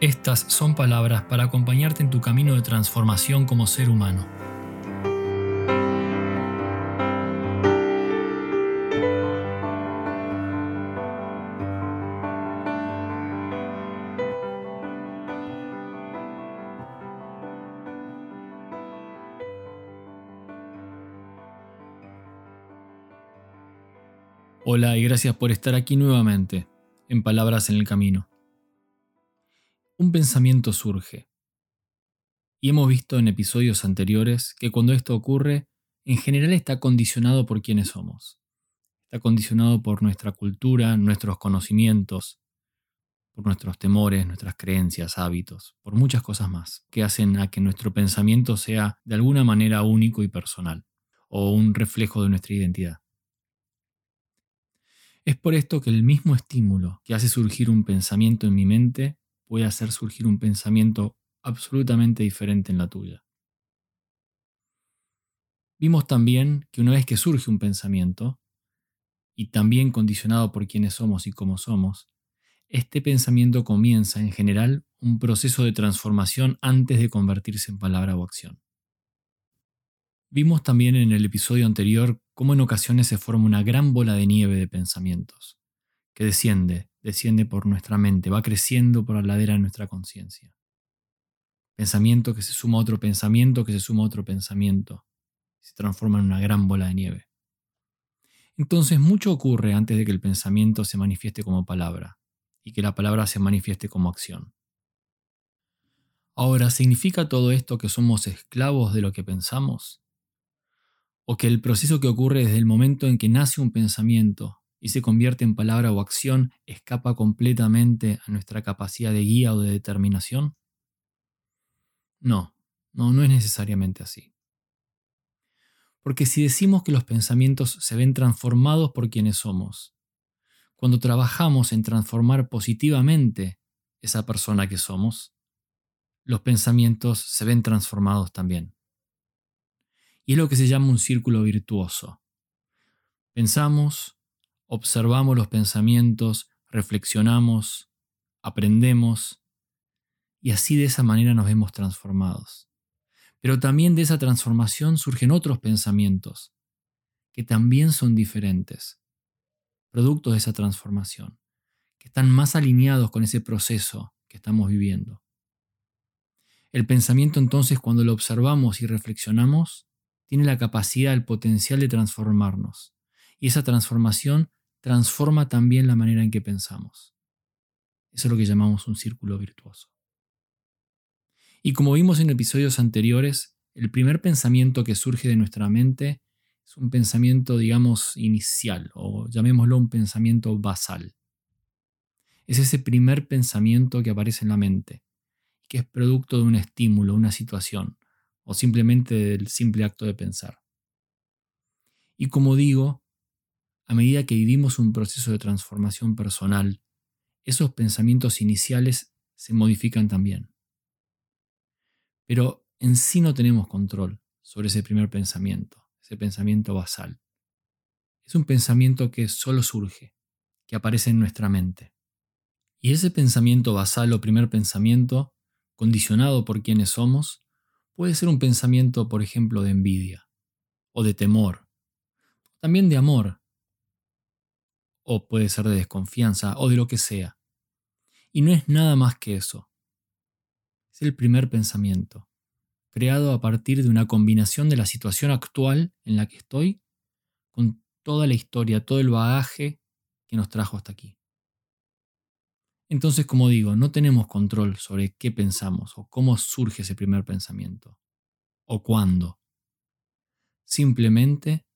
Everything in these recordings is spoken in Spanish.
estas son palabras para acompañarte en tu camino de transformación como ser humano. Hola y gracias por estar aquí nuevamente en Palabras en el Camino un pensamiento surge. Y hemos visto en episodios anteriores que cuando esto ocurre, en general está condicionado por quienes somos. Está condicionado por nuestra cultura, nuestros conocimientos, por nuestros temores, nuestras creencias, hábitos, por muchas cosas más, que hacen a que nuestro pensamiento sea de alguna manera único y personal, o un reflejo de nuestra identidad. Es por esto que el mismo estímulo que hace surgir un pensamiento en mi mente puede hacer surgir un pensamiento absolutamente diferente en la tuya. Vimos también que una vez que surge un pensamiento, y también condicionado por quiénes somos y cómo somos, este pensamiento comienza en general un proceso de transformación antes de convertirse en palabra o acción. Vimos también en el episodio anterior cómo en ocasiones se forma una gran bola de nieve de pensamientos, que desciende desciende por nuestra mente, va creciendo por la ladera de nuestra conciencia. Pensamiento que se suma a otro pensamiento, que se suma a otro pensamiento, se transforma en una gran bola de nieve. Entonces mucho ocurre antes de que el pensamiento se manifieste como palabra y que la palabra se manifieste como acción. Ahora, ¿significa todo esto que somos esclavos de lo que pensamos? ¿O que el proceso que ocurre desde el momento en que nace un pensamiento y se convierte en palabra o acción escapa completamente a nuestra capacidad de guía o de determinación? No, no, no es necesariamente así. Porque si decimos que los pensamientos se ven transformados por quienes somos, cuando trabajamos en transformar positivamente esa persona que somos, los pensamientos se ven transformados también. Y es lo que se llama un círculo virtuoso. Pensamos, observamos los pensamientos, reflexionamos, aprendemos, y así de esa manera nos vemos transformados. Pero también de esa transformación surgen otros pensamientos, que también son diferentes, producto de esa transformación, que están más alineados con ese proceso que estamos viviendo. El pensamiento entonces cuando lo observamos y reflexionamos, tiene la capacidad, el potencial de transformarnos. Y esa transformación transforma también la manera en que pensamos. Eso es lo que llamamos un círculo virtuoso. Y como vimos en episodios anteriores, el primer pensamiento que surge de nuestra mente es un pensamiento, digamos, inicial, o llamémoslo un pensamiento basal. Es ese primer pensamiento que aparece en la mente, que es producto de un estímulo, una situación, o simplemente del simple acto de pensar. Y como digo, a medida que vivimos un proceso de transformación personal, esos pensamientos iniciales se modifican también. Pero en sí no tenemos control sobre ese primer pensamiento, ese pensamiento basal. Es un pensamiento que solo surge, que aparece en nuestra mente. Y ese pensamiento basal o primer pensamiento, condicionado por quienes somos, puede ser un pensamiento, por ejemplo, de envidia, o de temor, también de amor, o puede ser de desconfianza, o de lo que sea. Y no es nada más que eso. Es el primer pensamiento, creado a partir de una combinación de la situación actual en la que estoy con toda la historia, todo el bagaje que nos trajo hasta aquí. Entonces, como digo, no tenemos control sobre qué pensamos o cómo surge ese primer pensamiento o cuándo. Simplemente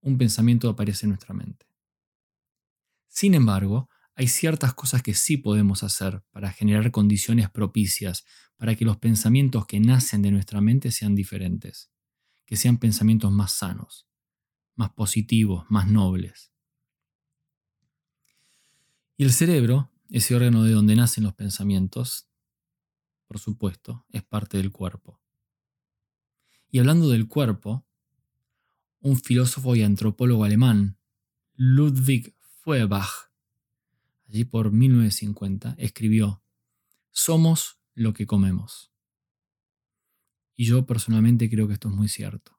un pensamiento aparece en nuestra mente. Sin embargo, hay ciertas cosas que sí podemos hacer para generar condiciones propicias para que los pensamientos que nacen de nuestra mente sean diferentes que sean pensamientos más sanos, más positivos, más nobles. Y el cerebro, ese órgano de donde nacen los pensamientos, por supuesto, es parte del cuerpo. Y hablando del cuerpo, un filósofo y antropólogo alemán, Ludwig Feuerbach, allí por 1950, escribió, Somos lo que comemos. Y yo personalmente creo que esto es muy cierto.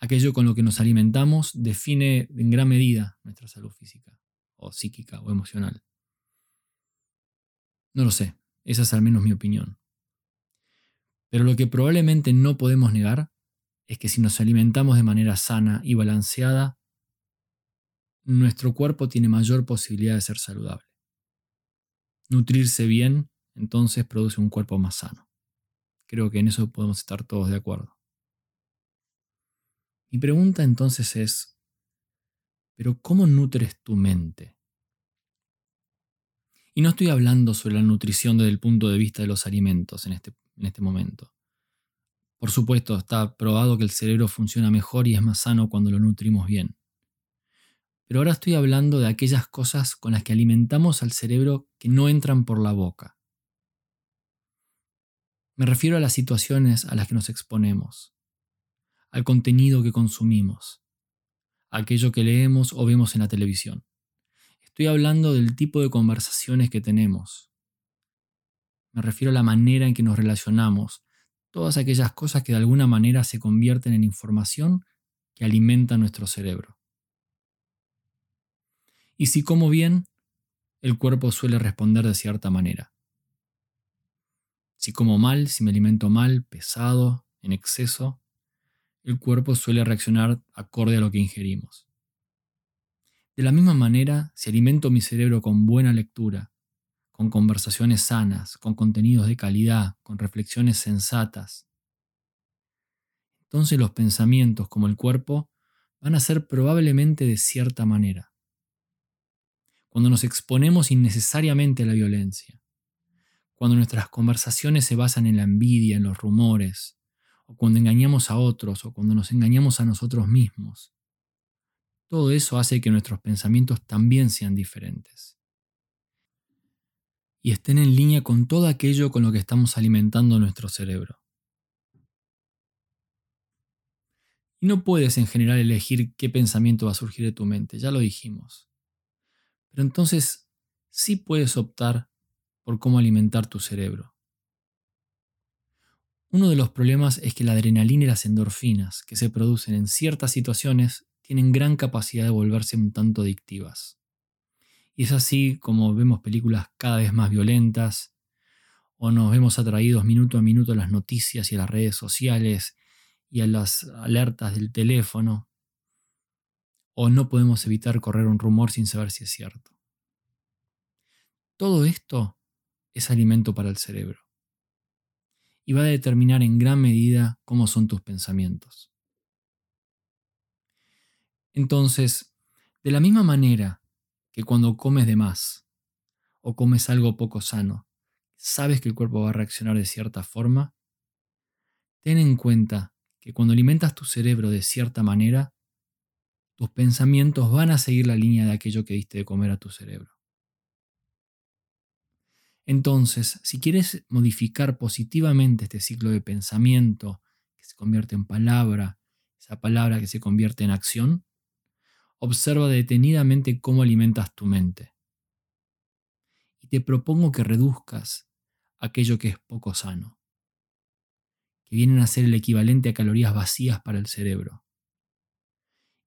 Aquello con lo que nos alimentamos define en gran medida nuestra salud física, o psíquica, o emocional. No lo sé, esa es al menos mi opinión. Pero lo que probablemente no podemos negar es que si nos alimentamos de manera sana y balanceada, nuestro cuerpo tiene mayor posibilidad de ser saludable. Nutrirse bien, entonces, produce un cuerpo más sano. Creo que en eso podemos estar todos de acuerdo. Mi pregunta entonces es, ¿pero cómo nutres tu mente? Y no estoy hablando sobre la nutrición desde el punto de vista de los alimentos en este, en este momento. Por supuesto, está probado que el cerebro funciona mejor y es más sano cuando lo nutrimos bien. Pero ahora estoy hablando de aquellas cosas con las que alimentamos al cerebro que no entran por la boca. Me refiero a las situaciones a las que nos exponemos, al contenido que consumimos, a aquello que leemos o vemos en la televisión. Estoy hablando del tipo de conversaciones que tenemos. Me refiero a la manera en que nos relacionamos, todas aquellas cosas que de alguna manera se convierten en información que alimenta nuestro cerebro. Y si como bien, el cuerpo suele responder de cierta manera. Si como mal, si me alimento mal, pesado, en exceso, el cuerpo suele reaccionar acorde a lo que ingerimos. De la misma manera, si alimento mi cerebro con buena lectura, con conversaciones sanas, con contenidos de calidad, con reflexiones sensatas, entonces los pensamientos como el cuerpo van a ser probablemente de cierta manera. Cuando nos exponemos innecesariamente a la violencia, cuando nuestras conversaciones se basan en la envidia, en los rumores, o cuando engañamos a otros, o cuando nos engañamos a nosotros mismos. Todo eso hace que nuestros pensamientos también sean diferentes. Y estén en línea con todo aquello con lo que estamos alimentando nuestro cerebro. Y no puedes en general elegir qué pensamiento va a surgir de tu mente, ya lo dijimos. Pero entonces sí puedes optar por cómo alimentar tu cerebro. Uno de los problemas es que la adrenalina y las endorfinas que se producen en ciertas situaciones tienen gran capacidad de volverse un tanto adictivas. Y es así como vemos películas cada vez más violentas, o nos vemos atraídos minuto a minuto a las noticias y a las redes sociales y a las alertas del teléfono, o no podemos evitar correr un rumor sin saber si es cierto. Todo esto es alimento para el cerebro y va a determinar en gran medida cómo son tus pensamientos. Entonces, de la misma manera que cuando comes de más o comes algo poco sano, sabes que el cuerpo va a reaccionar de cierta forma, ten en cuenta que cuando alimentas tu cerebro de cierta manera, tus pensamientos van a seguir la línea de aquello que diste de comer a tu cerebro. Entonces, si quieres modificar positivamente este ciclo de pensamiento que se convierte en palabra, esa palabra que se convierte en acción, observa detenidamente cómo alimentas tu mente. Y te propongo que reduzcas aquello que es poco sano, que vienen a ser el equivalente a calorías vacías para el cerebro,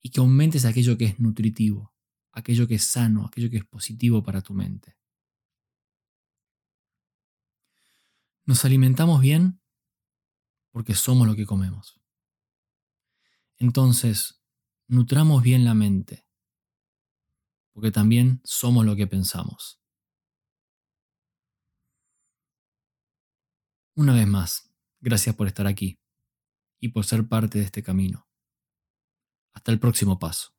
y que aumentes aquello que es nutritivo, aquello que es sano, aquello que es positivo para tu mente. Nos alimentamos bien porque somos lo que comemos. Entonces, nutramos bien la mente, porque también somos lo que pensamos. Una vez más, gracias por estar aquí y por ser parte de este camino. Hasta el próximo paso.